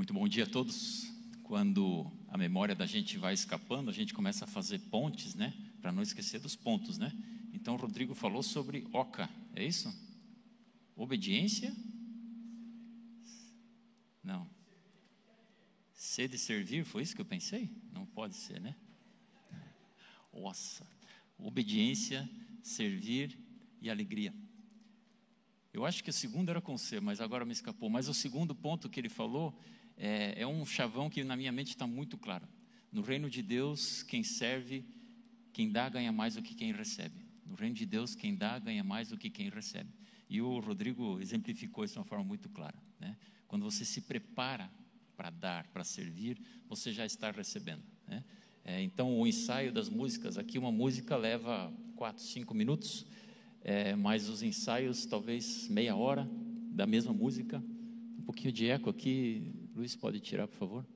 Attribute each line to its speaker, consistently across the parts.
Speaker 1: Muito bom dia a todos. Quando a memória da gente vai escapando, a gente começa a fazer pontes, né? Para não esquecer dos pontos, né? Então, o Rodrigo falou sobre oca, é isso? Obediência? Não. Ser de servir, foi isso que eu pensei? Não pode ser, né? Nossa. Obediência, servir e alegria. Eu acho que o segundo era com C, mas agora me escapou. Mas o segundo ponto que ele falou é, é um chavão que na minha mente está muito claro. No reino de Deus, quem serve, quem dá, ganha mais do que quem recebe. No reino de Deus, quem dá, ganha mais do que quem recebe. E o Rodrigo exemplificou isso de uma forma muito clara. Né? Quando você se prepara para dar, para servir, você já está recebendo. Né? É, então, o ensaio das músicas, aqui uma música leva quatro, cinco minutos é, mas os ensaios talvez meia hora da mesma música. Um pouquinho de eco aqui, Luiz, pode tirar, por favor?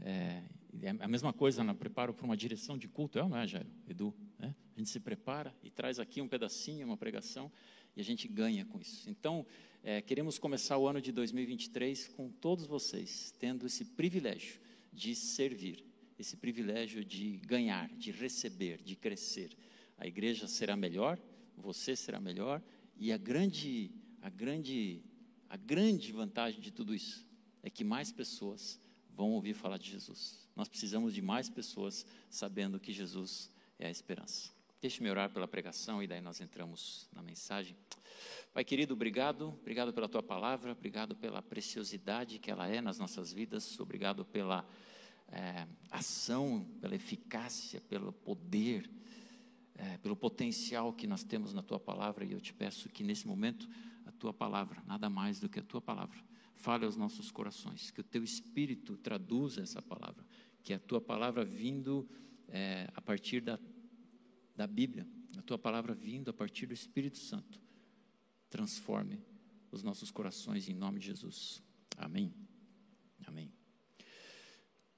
Speaker 1: É, é a mesma coisa no preparo para uma direção de culto, é ou não é, Jairo? Edu? Né? A gente se prepara e traz aqui um pedacinho, uma pregação, e a gente ganha com isso. Então, é, queremos começar o ano de 2023 com todos vocês, tendo esse privilégio de servir, esse privilégio de ganhar, de receber, de crescer a igreja será melhor, você será melhor, e a grande, a grande, a grande vantagem de tudo isso é que mais pessoas vão ouvir falar de Jesus. Nós precisamos de mais pessoas sabendo que Jesus é a esperança. Deixe-me orar pela pregação e daí nós entramos na mensagem. Pai querido, obrigado, obrigado pela tua palavra, obrigado pela preciosidade que ela é nas nossas vidas, obrigado pela é, ação, pela eficácia, pelo poder é, pelo potencial que nós temos na tua palavra, e eu te peço que nesse momento a tua palavra, nada mais do que a tua palavra, fale aos nossos corações, que o teu espírito traduza essa palavra, que a tua palavra vindo é, a partir da, da Bíblia, a tua palavra vindo a partir do Espírito Santo, transforme os nossos corações em nome de Jesus. Amém. Amém.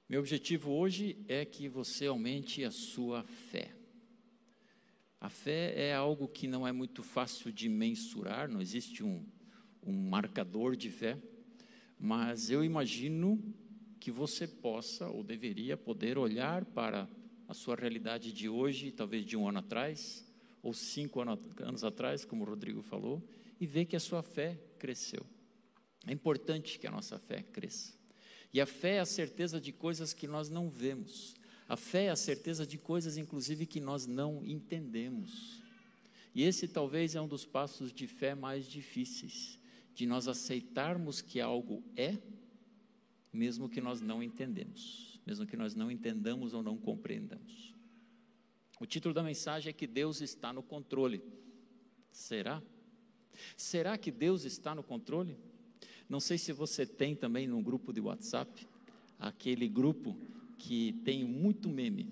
Speaker 1: Meu objetivo hoje é que você aumente a sua fé. A fé é algo que não é muito fácil de mensurar, não existe um, um marcador de fé, mas eu imagino que você possa ou deveria poder olhar para a sua realidade de hoje, talvez de um ano atrás, ou cinco anos atrás, como o Rodrigo falou, e ver que a sua fé cresceu. É importante que a nossa fé cresça. E a fé é a certeza de coisas que nós não vemos. A fé é a certeza de coisas, inclusive, que nós não entendemos. E esse talvez é um dos passos de fé mais difíceis, de nós aceitarmos que algo é, mesmo que nós não entendemos, mesmo que nós não entendamos ou não compreendamos. O título da mensagem é que Deus está no controle. Será? Será que Deus está no controle? Não sei se você tem também no grupo de WhatsApp, aquele grupo que tem muito meme.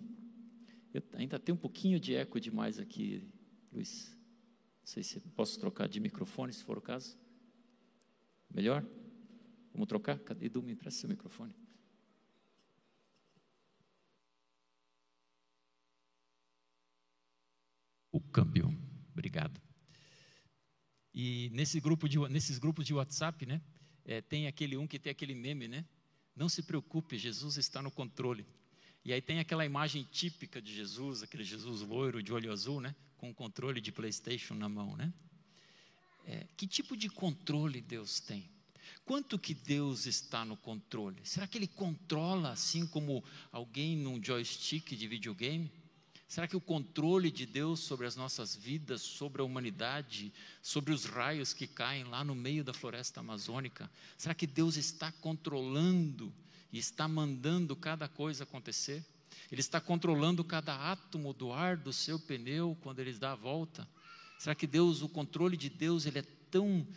Speaker 1: Eu ainda tem um pouquinho de eco demais aqui, Luiz. Não sei se posso trocar de microfone, se for o caso. Melhor? Vamos trocar? Cadê Edu? Me empresta seu microfone. O câmbio. Obrigado. E nesse grupo de, nesses grupos de WhatsApp, né? É, tem aquele um que tem aquele meme, né? Não se preocupe, Jesus está no controle. E aí tem aquela imagem típica de Jesus, aquele Jesus loiro de olho azul, né? Com o controle de PlayStation na mão, né? É, que tipo de controle Deus tem? Quanto que Deus está no controle? Será que Ele controla assim como alguém num joystick de videogame? Será que o controle de Deus sobre as nossas vidas, sobre a humanidade, sobre os raios que caem lá no meio da floresta amazônica, será que Deus está controlando e está mandando cada coisa acontecer? Ele está controlando cada átomo do ar do seu pneu quando ele dá a volta? Será que Deus, o controle de Deus, ele é tão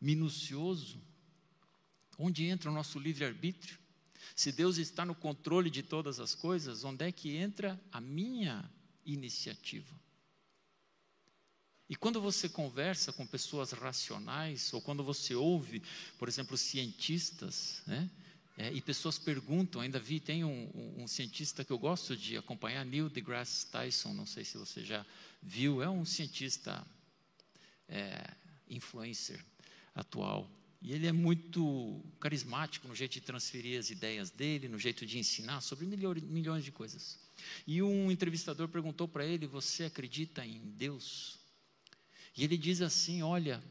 Speaker 1: minucioso? Onde entra o nosso livre-arbítrio? Se Deus está no controle de todas as coisas, onde é que entra a minha iniciativa? E quando você conversa com pessoas racionais, ou quando você ouve, por exemplo, cientistas, né? É, e pessoas perguntam, ainda vi, tem um, um, um, cientista que eu gosto de acompanhar, Neil deGrasse Tyson, não sei se você já viu, é um cientista é, influencer atual. E ele é muito carismático no jeito de transferir as ideias dele, no jeito de ensinar sobre milhões de coisas. E um entrevistador perguntou para ele: Você acredita em Deus? E ele diz assim: Olha,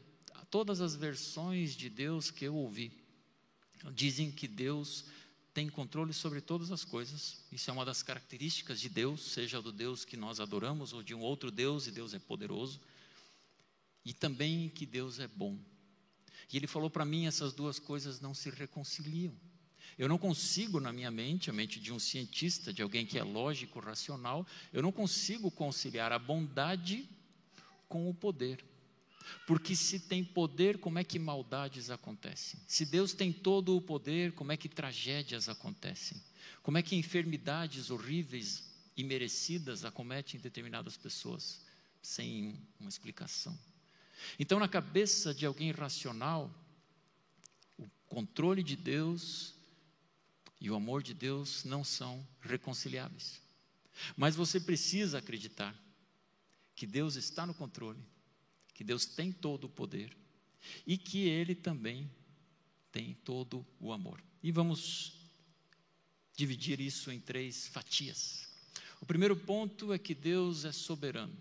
Speaker 1: todas as versões de Deus que eu ouvi dizem que Deus tem controle sobre todas as coisas. Isso é uma das características de Deus, seja do Deus que nós adoramos ou de um outro Deus, e Deus é poderoso. E também que Deus é bom. E ele falou para mim: essas duas coisas não se reconciliam. Eu não consigo, na minha mente, a mente de um cientista, de alguém que é lógico, racional, eu não consigo conciliar a bondade com o poder. Porque se tem poder, como é que maldades acontecem? Se Deus tem todo o poder, como é que tragédias acontecem? Como é que enfermidades horríveis e merecidas acometem determinadas pessoas sem uma explicação? Então, na cabeça de alguém racional, o controle de Deus e o amor de Deus não são reconciliáveis. Mas você precisa acreditar que Deus está no controle que Deus tem todo o poder e que Ele também tem todo o amor. E vamos dividir isso em três fatias. O primeiro ponto é que Deus é soberano.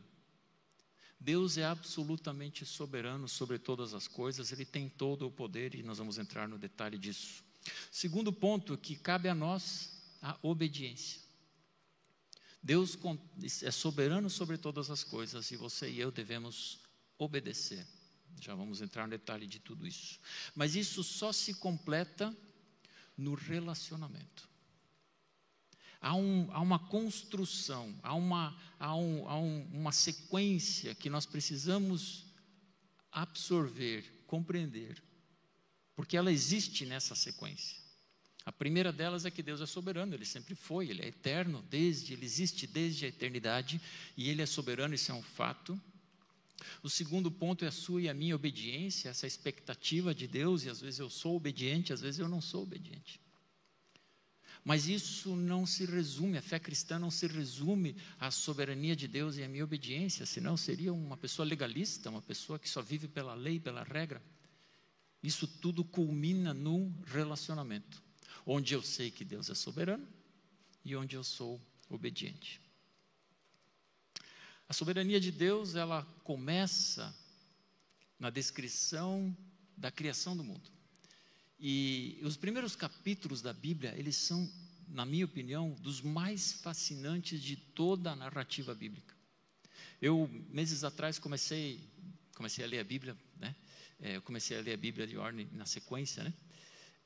Speaker 1: Deus é absolutamente soberano sobre todas as coisas, Ele tem todo o poder e nós vamos entrar no detalhe disso. Segundo ponto, que cabe a nós a obediência. Deus é soberano sobre todas as coisas e você e eu devemos obedecer. Já vamos entrar no detalhe de tudo isso. Mas isso só se completa no relacionamento. Há, um, há uma construção, há, uma, há, um, há um, uma sequência que nós precisamos absorver, compreender, porque ela existe nessa sequência. A primeira delas é que Deus é soberano, Ele sempre foi, Ele é eterno, desde, Ele existe desde a eternidade, e Ele é soberano, isso é um fato. O segundo ponto é a sua e a minha obediência, essa expectativa de Deus, e às vezes eu sou obediente, às vezes eu não sou obediente. Mas isso não se resume, a fé cristã não se resume à soberania de Deus e à minha obediência, senão seria uma pessoa legalista, uma pessoa que só vive pela lei, pela regra. Isso tudo culmina num relacionamento, onde eu sei que Deus é soberano e onde eu sou obediente. A soberania de Deus, ela começa na descrição da criação do mundo. E os primeiros capítulos da Bíblia, eles são, na minha opinião, dos mais fascinantes de toda a narrativa bíblica. Eu, meses atrás, comecei, comecei a ler a Bíblia, né? É, eu comecei a ler a Bíblia de ordem na sequência, né?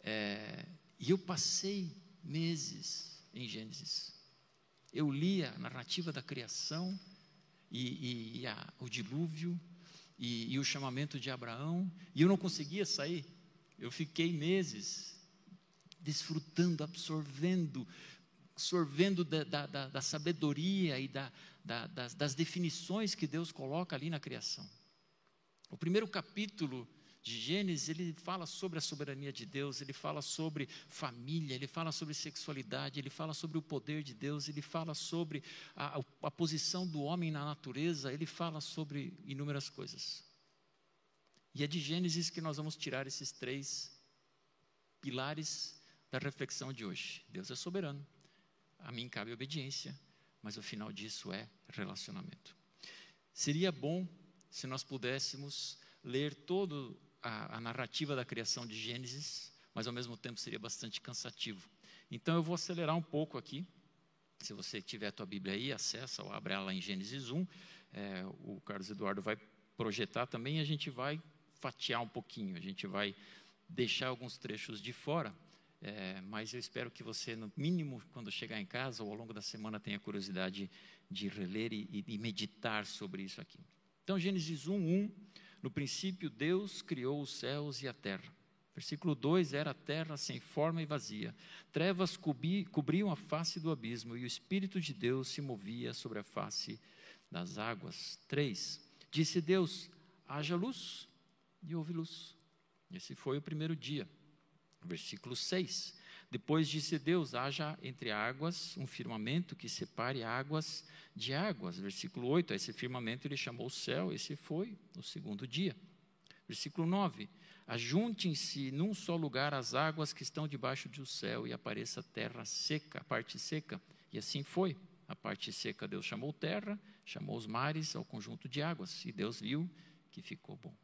Speaker 1: É, e eu passei meses em Gênesis. Eu li a narrativa da criação, e, e, a, o dilúvio e, e o chamamento de Abraão, e eu não conseguia sair. Eu fiquei meses desfrutando, absorvendo, sorvendo da, da, da, da sabedoria e da, das, das definições que Deus coloca ali na criação. O primeiro capítulo de Gênesis, ele fala sobre a soberania de Deus, ele fala sobre família, ele fala sobre sexualidade, ele fala sobre o poder de Deus, ele fala sobre a, a posição do homem na natureza, ele fala sobre inúmeras coisas. E é de Gênesis que nós vamos tirar esses três pilares da reflexão de hoje. Deus é soberano, a mim cabe obediência, mas o final disso é relacionamento. Seria bom se nós pudéssemos ler todo a, a narrativa da criação de Gênesis, mas ao mesmo tempo seria bastante cansativo. Então eu vou acelerar um pouco aqui. Se você tiver a tua Bíblia aí, acessa ou abre ela em Gênesis 1. É, o Carlos Eduardo vai projetar também a gente vai fatiar um pouquinho. A gente vai deixar alguns trechos de fora, é, mas eu espero que você, no mínimo, quando chegar em casa ou ao longo da semana, tenha curiosidade de reler e, e meditar sobre isso aqui. Então, Gênesis 1, 1 no princípio, Deus criou os céus e a terra. Versículo 2: Era a terra sem forma e vazia. Trevas cobri, cobriam a face do abismo e o Espírito de Deus se movia sobre a face das águas. 3: Disse Deus: haja luz e houve luz. Esse foi o primeiro dia. Versículo 6: Depois disse Deus: haja entre águas um firmamento que separe águas de águas. Versículo 8, a esse firmamento ele chamou o céu, esse foi o segundo dia. Versículo 9, ajuntem-se num só lugar as águas que estão debaixo do céu e apareça terra seca, a parte seca. E assim foi. A parte seca Deus chamou terra, chamou os mares ao conjunto de águas, e Deus viu que ficou bom.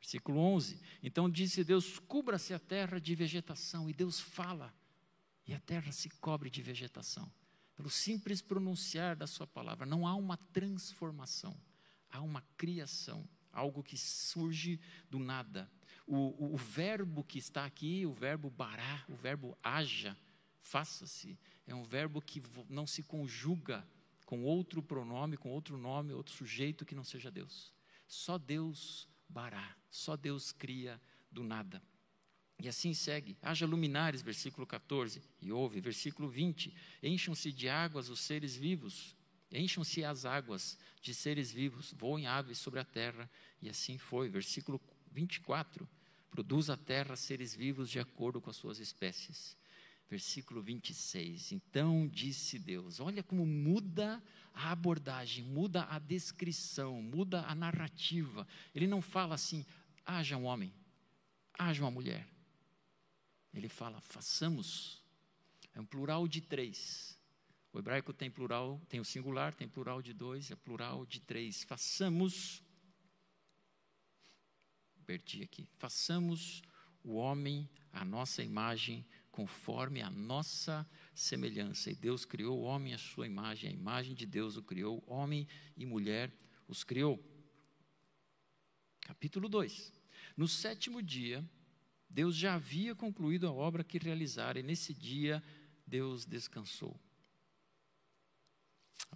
Speaker 1: Versículo 11. Então disse Deus: cubra-se a terra de vegetação, e Deus fala, e a terra se cobre de vegetação. Pelo simples pronunciar da Sua palavra, não há uma transformação, há uma criação, algo que surge do nada. O, o, o verbo que está aqui, o verbo bará, o verbo haja, faça-se, é um verbo que não se conjuga com outro pronome, com outro nome, outro sujeito que não seja Deus. Só Deus bará, só Deus cria do nada. E assim segue. Haja luminares, versículo 14, e ouve, versículo 20. Encham-se de águas os seres vivos, encham-se as águas de seres vivos, voem aves sobre a terra, e assim foi. Versículo 24. Produz a terra seres vivos de acordo com as suas espécies versículo 26. Então disse Deus: Olha como muda a abordagem, muda a descrição, muda a narrativa. Ele não fala assim: haja um homem, haja uma mulher. Ele fala: façamos. É um plural de três. O hebraico tem plural, tem o singular, tem plural de dois, é plural de três. Façamos. Perdi aqui. Façamos o homem a nossa imagem conforme a nossa semelhança. E Deus criou o homem à sua imagem, a imagem de Deus o criou, homem e mulher os criou. Capítulo 2. No sétimo dia, Deus já havia concluído a obra que realizara, e nesse dia Deus descansou.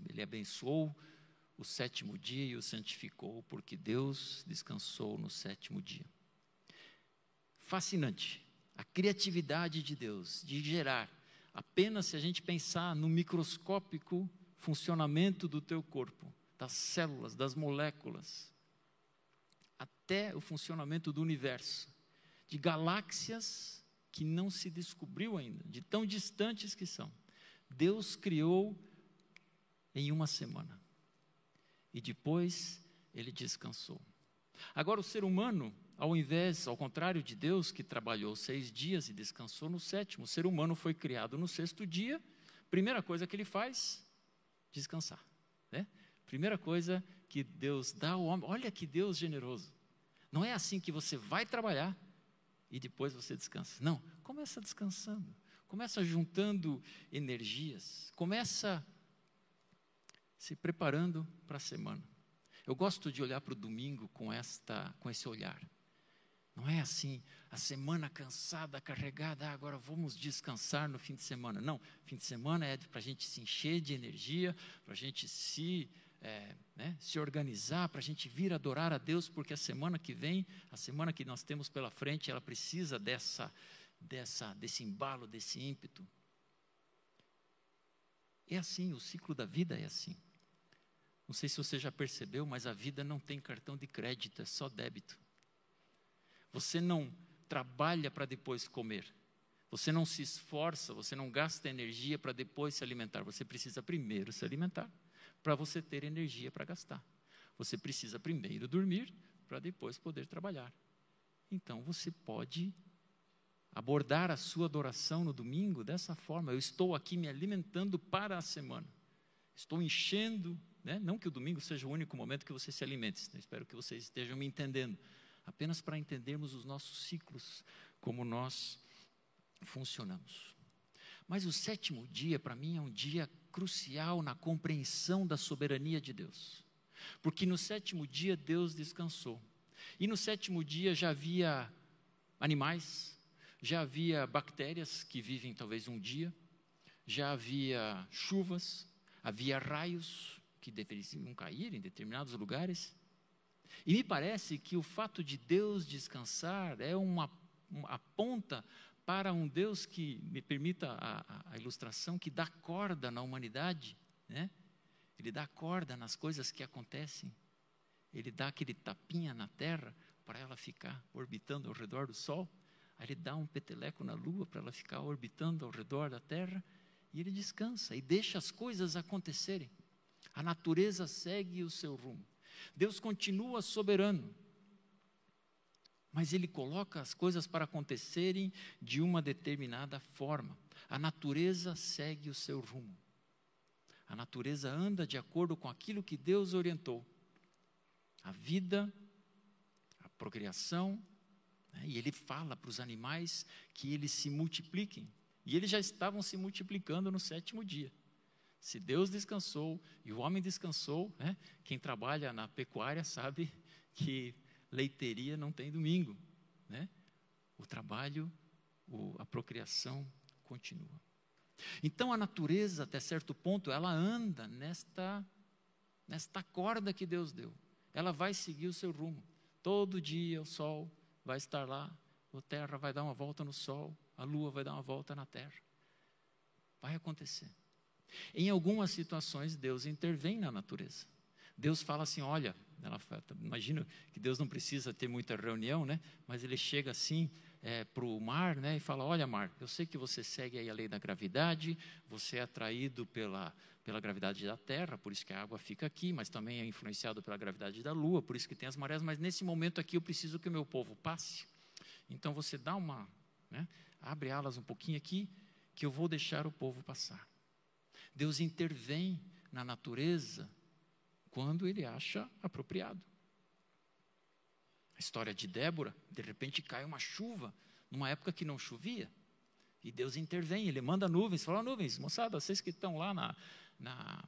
Speaker 1: Ele abençoou o sétimo dia e o santificou, porque Deus descansou no sétimo dia. Fascinante a criatividade de Deus de gerar. Apenas se a gente pensar no microscópico funcionamento do teu corpo, das células, das moléculas, até o funcionamento do universo, de galáxias que não se descobriu ainda, de tão distantes que são. Deus criou em uma semana. E depois ele descansou. Agora, o ser humano ao invés, ao contrário de Deus, que trabalhou seis dias e descansou no sétimo, o ser humano foi criado no sexto dia. Primeira coisa que ele faz, descansar. Né? Primeira coisa que Deus dá ao homem, olha que Deus generoso. Não é assim que você vai trabalhar e depois você descansa. Não, começa descansando, começa juntando energias, começa se preparando para a semana. Eu gosto de olhar para o domingo com esta, com esse olhar. Não é assim, a semana cansada, carregada, ah, agora vamos descansar no fim de semana. Não, fim de semana é para a gente se encher de energia, para a gente se, é, né, se organizar, para a gente vir adorar a Deus, porque a semana que vem, a semana que nós temos pela frente, ela precisa dessa, dessa, desse embalo, desse ímpeto. É assim, o ciclo da vida é assim. Não sei se você já percebeu, mas a vida não tem cartão de crédito, é só débito. Você não trabalha para depois comer. Você não se esforça, você não gasta energia para depois se alimentar. Você precisa primeiro se alimentar para você ter energia para gastar. Você precisa primeiro dormir para depois poder trabalhar. Então você pode abordar a sua adoração no domingo dessa forma. Eu estou aqui me alimentando para a semana. Estou enchendo, né? não que o domingo seja o único momento que você se alimente. Espero que vocês estejam me entendendo apenas para entendermos os nossos ciclos, como nós funcionamos. Mas o sétimo dia, para mim, é um dia crucial na compreensão da soberania de Deus. Porque no sétimo dia Deus descansou. E no sétimo dia já havia animais, já havia bactérias que vivem talvez um dia, já havia chuvas, havia raios que deveriam cair em determinados lugares, e me parece que o fato de Deus descansar é uma, uma aponta para um Deus que, me permita a, a, ilustração, que dá corda na humanidade, né? Ele dá corda nas coisas que acontecem. Ele dá aquele tapinha na terra para ela ficar orbitando ao redor do Sol. Aí ele dá um peteleco na Lua para ela ficar orbitando ao redor da Terra. E ele descansa e deixa as coisas acontecerem. A natureza segue o seu rumo. Deus continua soberano. mas ele coloca as coisas para acontecerem de uma determinada forma. A natureza segue o seu rumo. A natureza anda de acordo com aquilo que Deus orientou. A vida, a procriação, né? e ele fala para os animais que eles se multipliquem. E eles já estavam se multiplicando no sétimo dia. Se Deus descansou e o homem descansou, né? quem trabalha na pecuária sabe que leiteria não tem domingo, né? O trabalho, o, a procriação continua. Então a natureza, até certo ponto, ela anda nesta, nesta corda que Deus deu. Ela vai seguir o seu rumo. Todo dia o sol vai estar lá, a terra vai dar uma volta no sol, a lua vai dar uma volta na terra. Vai acontecer. Em algumas situações, Deus intervém na natureza. Deus fala assim: olha, ela imagina que Deus não precisa ter muita reunião, né? Mas ele chega assim é, para o mar, né? E fala: olha, mar, eu sei que você segue aí a lei da gravidade, você é atraído pela pela gravidade da Terra, por isso que a água fica aqui, mas também é influenciado pela gravidade da Lua, por isso que tem as marés. Mas nesse momento aqui eu preciso que o meu povo passe. Então você dá uma, né? Abre alas um pouquinho aqui, que eu vou deixar o povo passar. Deus intervém na natureza quando ele acha apropriado. A história de Débora, de repente cai uma chuva, numa época que não chovia, e Deus intervém, ele manda nuvens, fala: nuvens, moçada, vocês que estão lá na, na,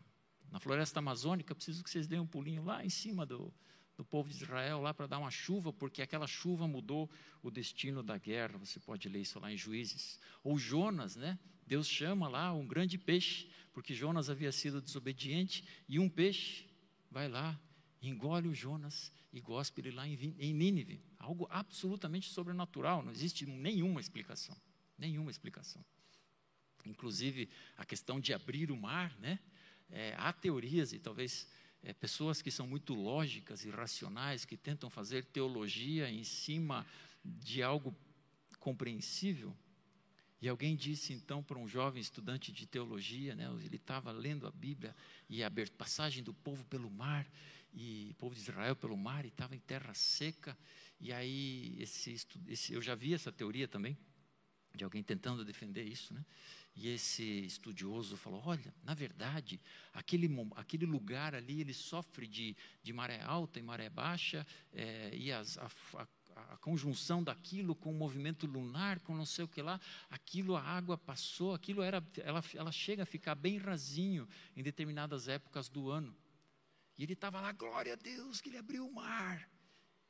Speaker 1: na floresta amazônica, preciso que vocês deem um pulinho lá em cima do, do povo de Israel, lá para dar uma chuva, porque aquela chuva mudou o destino da guerra. Você pode ler isso lá em Juízes. Ou Jonas, né? Deus chama lá um grande peixe, porque Jonas havia sido desobediente, e um peixe vai lá, engole o Jonas e gospe ele lá em, em Nínive. Algo absolutamente sobrenatural, não existe nenhuma explicação. Nenhuma explicação. Inclusive, a questão de abrir o mar, né? É, há teorias e talvez é, pessoas que são muito lógicas e racionais, que tentam fazer teologia em cima de algo compreensível. E alguém disse então para um jovem estudante de teologia, né, ele estava lendo a Bíblia e a passagem do povo pelo mar, e o povo de Israel pelo mar, e estava em terra seca. E aí, esse, esse, eu já vi essa teoria também, de alguém tentando defender isso, né? E esse estudioso falou: olha, na verdade, aquele, aquele lugar ali ele sofre de, de maré alta e maré baixa, é, e as, a, a, a conjunção daquilo com o movimento lunar, com não sei o que lá, aquilo a água passou, aquilo era, ela, ela chega a ficar bem rasinho em determinadas épocas do ano. E ele estava lá, glória a Deus, que ele abriu o mar.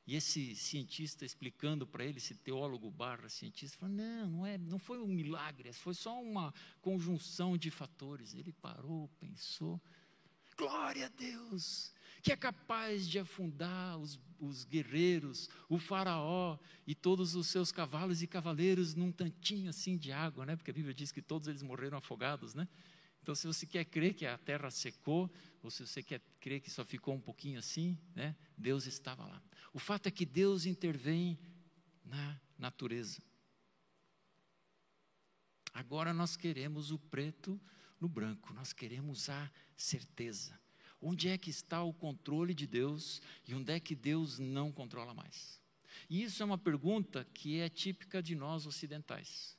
Speaker 1: E esse cientista explicando para ele, esse teólogo barra cientista, falou, não, não, é, não foi um milagre, foi só uma conjunção de fatores. Ele parou, pensou, glória a Deus, que é capaz de afundar os, os guerreiros, o faraó e todos os seus cavalos e cavaleiros num tantinho assim de água, né? Porque a Bíblia diz que todos eles morreram afogados, né? Então, se você quer crer que a terra secou, ou se você quer crer que só ficou um pouquinho assim, né? Deus estava lá. O fato é que Deus intervém na natureza. Agora nós queremos o preto no branco, nós queremos a certeza. Onde é que está o controle de Deus e onde é que Deus não controla mais? E isso é uma pergunta que é típica de nós ocidentais.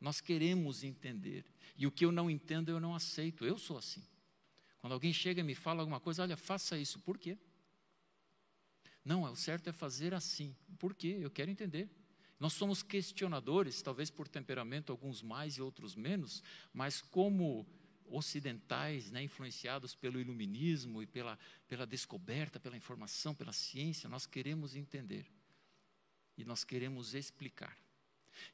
Speaker 1: Nós queremos entender, e o que eu não entendo eu não aceito, eu sou assim. Quando alguém chega e me fala alguma coisa, olha, faça isso, por quê? Não, o certo é fazer assim, por quê? Eu quero entender. Nós somos questionadores, talvez por temperamento, alguns mais e outros menos, mas como ocidentais, né, influenciados pelo iluminismo e pela, pela descoberta, pela informação, pela ciência, nós queremos entender e nós queremos explicar.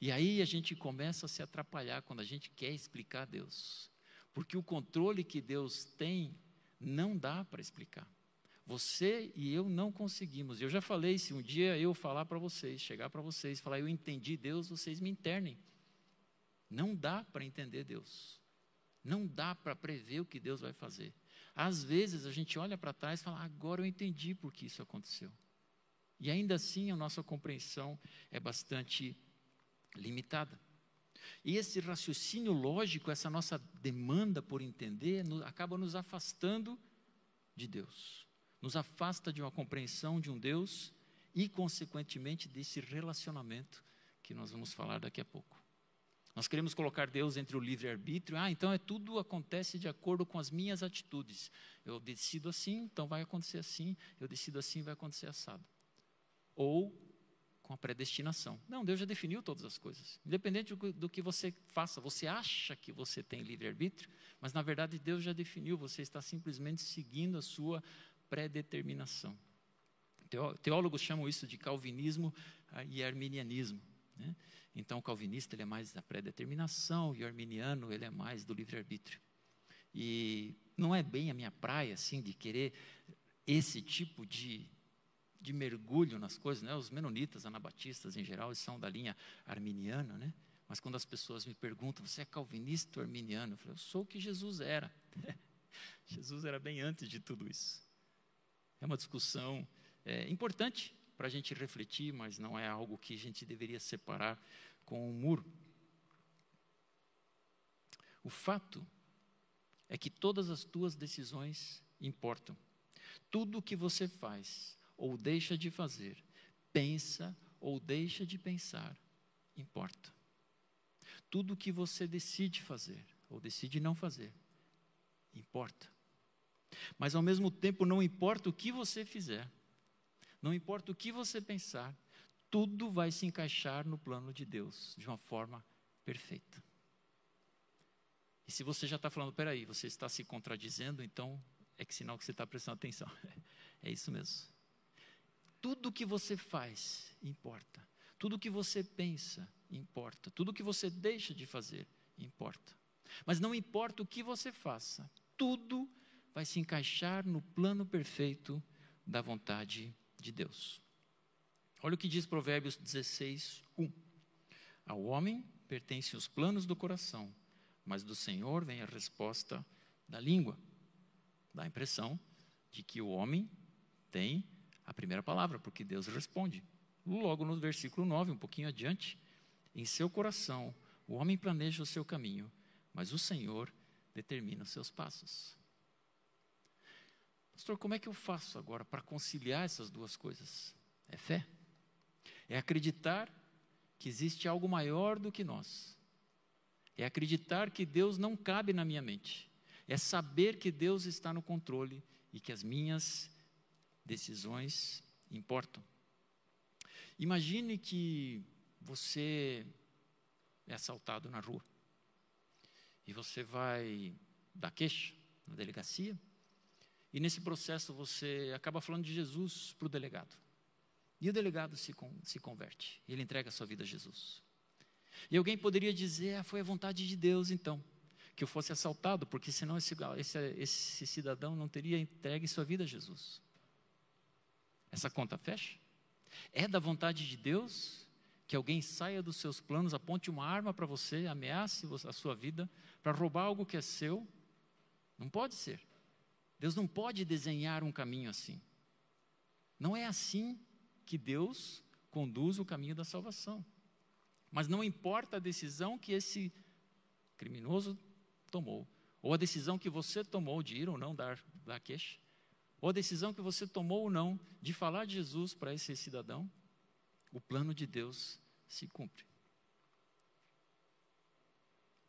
Speaker 1: E aí a gente começa a se atrapalhar quando a gente quer explicar Deus, porque o controle que Deus tem não dá para explicar. Você e eu não conseguimos. Eu já falei, se um dia eu falar para vocês, chegar para vocês, falar eu entendi Deus, vocês me internem. Não dá para entender Deus. Não dá para prever o que Deus vai fazer. Às vezes a gente olha para trás e fala, agora eu entendi por que isso aconteceu. E ainda assim a nossa compreensão é bastante limitada. E esse raciocínio lógico, essa nossa demanda por entender, acaba nos afastando de Deus. Nos afasta de uma compreensão de um Deus e, consequentemente, desse relacionamento que nós vamos falar daqui a pouco. Nós queremos colocar Deus entre o livre-arbítrio. Ah, então é tudo acontece de acordo com as minhas atitudes. Eu decido assim, então vai acontecer assim. Eu decido assim, vai acontecer assado. Ou com a predestinação. Não, Deus já definiu todas as coisas. Independente do, do que você faça, você acha que você tem livre-arbítrio, mas na verdade Deus já definiu, você está simplesmente seguindo a sua predeterminação. Teólogos chamam isso de calvinismo ah, e arminianismo. Né? Então, o calvinista ele é mais da pré-determinação e o arminiano ele é mais do livre-arbítrio. E não é bem a minha praia, assim, de querer esse tipo de, de mergulho nas coisas. Né? Os menonitas, anabatistas, em geral, são da linha arminiana, né? Mas quando as pessoas me perguntam, você é calvinista ou arminiano? Eu falo, eu sou o que Jesus era. Jesus era bem antes de tudo isso. É uma discussão é, importante, para a gente refletir, mas não é algo que a gente deveria separar com um muro. O fato é que todas as tuas decisões importam. Tudo o que você faz ou deixa de fazer, pensa ou deixa de pensar, importa. Tudo o que você decide fazer ou decide não fazer, importa. Mas ao mesmo tempo, não importa o que você fizer, não importa o que você pensar, tudo vai se encaixar no plano de Deus de uma forma perfeita. E se você já está falando, peraí, você está se contradizendo, então é que sinal que você está prestando atenção. É isso mesmo. Tudo que você faz importa. Tudo que você pensa importa. Tudo que você deixa de fazer importa. Mas não importa o que você faça, tudo vai se encaixar no plano perfeito da vontade de Deus. Olha o que diz Provérbios 16, 1. Ao homem pertencem os planos do coração, mas do Senhor vem a resposta da língua. Dá a impressão de que o homem tem a primeira palavra, porque Deus responde. Logo no versículo 9, um pouquinho adiante, em seu coração o homem planeja o seu caminho, mas o Senhor determina os seus passos. Pastor, como é que eu faço agora para conciliar essas duas coisas? É fé. É acreditar que existe algo maior do que nós. É acreditar que Deus não cabe na minha mente. É saber que Deus está no controle e que as minhas decisões importam. Imagine que você é assaltado na rua e você vai dar queixa na delegacia e nesse processo você acaba falando de Jesus para o delegado. E o delegado se, se converte. Ele entrega a sua vida a Jesus. E alguém poderia dizer: ah, foi a vontade de Deus então, que eu fosse assaltado, porque senão esse, esse, esse cidadão não teria entregue sua vida a Jesus. Essa conta fecha? É da vontade de Deus que alguém saia dos seus planos, aponte uma arma para você, ameace a sua vida, para roubar algo que é seu? Não pode ser. Deus não pode desenhar um caminho assim. Não é assim que Deus conduz o caminho da salvação. Mas não importa a decisão que esse criminoso tomou, ou a decisão que você tomou de ir ou não dar, dar queixa, ou a decisão que você tomou ou não de falar de Jesus para esse cidadão, o plano de Deus se cumpre.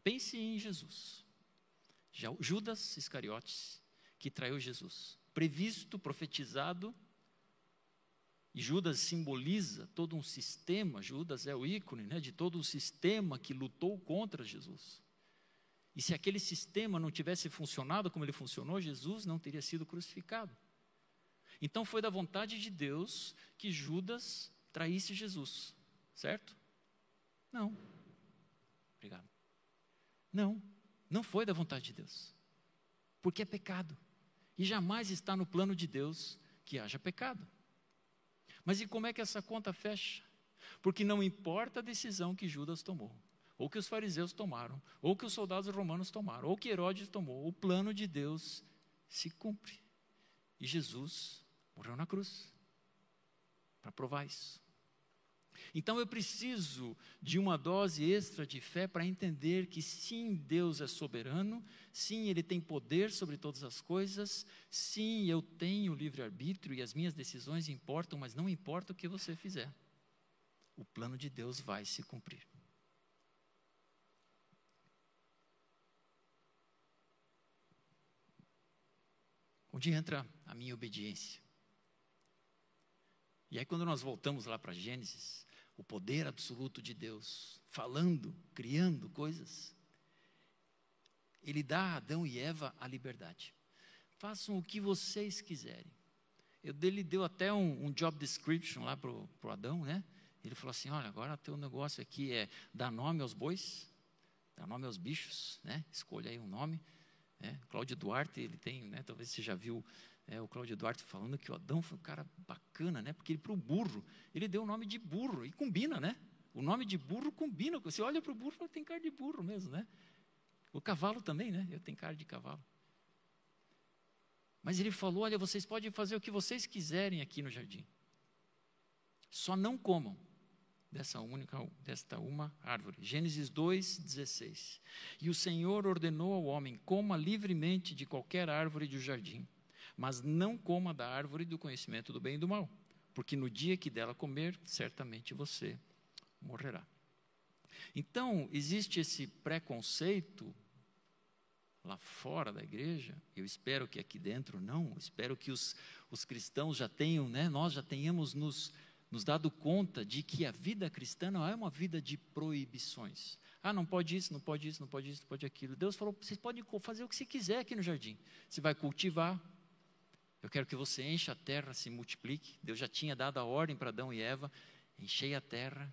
Speaker 1: Pense em Jesus. Judas Iscariotes que traiu Jesus. Previsto, profetizado, e Judas simboliza todo um sistema, Judas é o ícone né, de todo o sistema que lutou contra Jesus. E se aquele sistema não tivesse funcionado como ele funcionou, Jesus não teria sido crucificado. Então foi da vontade de Deus que Judas traísse Jesus, certo? Não. Obrigado. Não, não foi da vontade de Deus. Porque é pecado. E jamais está no plano de Deus que haja pecado. Mas e como é que essa conta fecha? Porque não importa a decisão que Judas tomou, ou que os fariseus tomaram, ou que os soldados romanos tomaram, ou que Herodes tomou, o plano de Deus se cumpre. E Jesus morreu na cruz para provar isso. Então eu preciso de uma dose extra de fé para entender que sim, Deus é soberano, sim, Ele tem poder sobre todas as coisas, sim, eu tenho livre-arbítrio e as minhas decisões importam, mas não importa o que você fizer, o plano de Deus vai se cumprir. Onde entra a minha obediência? E aí, quando nós voltamos lá para Gênesis, o poder absoluto de Deus, falando, criando coisas, ele dá a Adão e Eva a liberdade. Façam o que vocês quiserem. Ele deu até um, um job description lá para o Adão, né? Ele falou assim: olha, agora teu negócio aqui é dar nome aos bois, dar nome aos bichos, né? Escolha aí um nome. É, Cláudio Duarte, ele tem, né, talvez você já viu é, o Cláudio Duarte falando que o Adão foi um cara bacana, né? Porque ele para o burro, ele deu o nome de burro e combina, né? O nome de burro combina. Você olha para o burro, tem cara de burro mesmo, né? O cavalo também, né? Eu tenho cara de cavalo. Mas ele falou: olha, vocês podem fazer o que vocês quiserem aqui no jardim. Só não comam dessa única, desta uma árvore. Gênesis 2, 16. E o Senhor ordenou ao homem: coma livremente de qualquer árvore do jardim, mas não coma da árvore do conhecimento do bem e do mal, porque no dia que dela comer, certamente você morrerá. Então, existe esse preconceito lá fora da igreja, eu espero que aqui dentro não, espero que os, os cristãos já tenham, né, nós já tenhamos nos nos dado conta de que a vida cristã não é uma vida de proibições. Ah, não pode isso, não pode isso, não pode isso, não pode aquilo. Deus falou: vocês podem fazer o que você quiser aqui no jardim. Você vai cultivar. Eu quero que você encha a terra, se multiplique. Deus já tinha dado a ordem para Adão e Eva: enchei a terra,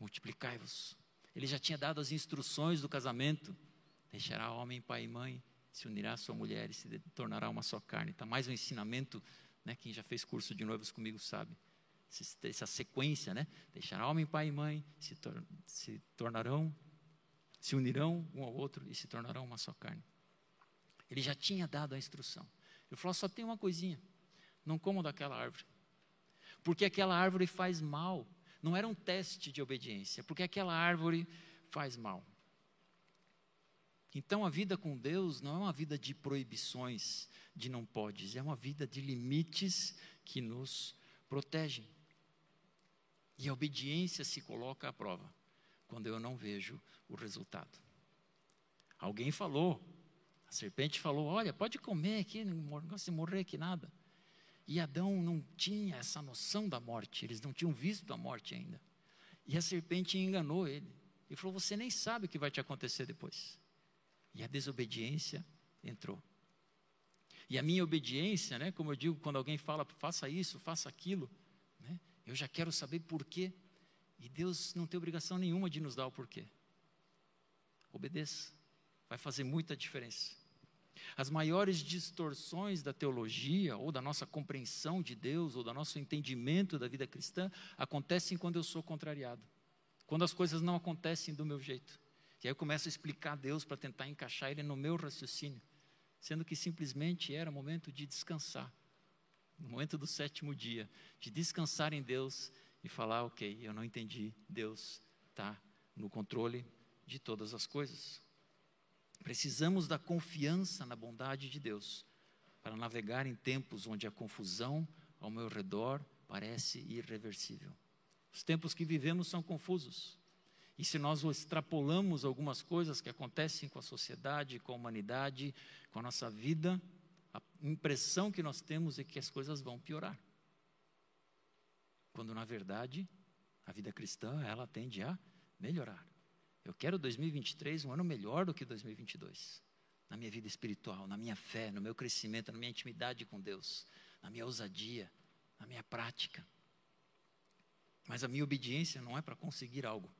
Speaker 1: multiplicai-vos. Ele já tinha dado as instruções do casamento: deixará homem, pai e mãe, se unirá à sua mulher e se tornará uma só carne. Está mais um ensinamento, né? Quem já fez curso de noivos comigo sabe essa sequência, né? Deixará homem, pai e mãe, se, tor se tornarão, se unirão um ao outro e se tornarão uma só carne. Ele já tinha dado a instrução. Ele falou: só tem uma coisinha, não comam daquela árvore, porque aquela árvore faz mal. Não era um teste de obediência, porque aquela árvore faz mal. Então a vida com Deus não é uma vida de proibições, de não podes, é uma vida de limites que nos protegem. E a obediência se coloca à prova quando eu não vejo o resultado. Alguém falou, a serpente falou: Olha, pode comer aqui, não gosta de morrer aqui nada. E Adão não tinha essa noção da morte, eles não tinham visto a morte ainda. E a serpente enganou ele. E falou: Você nem sabe o que vai te acontecer depois. E a desobediência entrou. E a minha obediência, né, como eu digo, quando alguém fala, faça isso, faça aquilo, eu já quero saber porquê. E Deus não tem obrigação nenhuma de nos dar o porquê. Obedeça. Vai fazer muita diferença. As maiores distorções da teologia, ou da nossa compreensão de Deus, ou do nosso entendimento da vida cristã, acontecem quando eu sou contrariado. Quando as coisas não acontecem do meu jeito. E aí eu começo a explicar a Deus para tentar encaixar Ele no meu raciocínio, sendo que simplesmente era momento de descansar no momento do sétimo dia, de descansar em Deus e falar: ok, eu não entendi, Deus está no controle de todas as coisas. Precisamos da confiança na bondade de Deus para navegar em tempos onde a confusão ao meu redor parece irreversível. Os tempos que vivemos são confusos. E se nós extrapolamos algumas coisas que acontecem com a sociedade, com a humanidade, com a nossa vida, a impressão que nós temos é que as coisas vão piorar. Quando na verdade, a vida cristã, ela tende a melhorar. Eu quero 2023 um ano melhor do que 2022. Na minha vida espiritual, na minha fé, no meu crescimento, na minha intimidade com Deus, na minha ousadia, na minha prática. Mas a minha obediência não é para conseguir algo.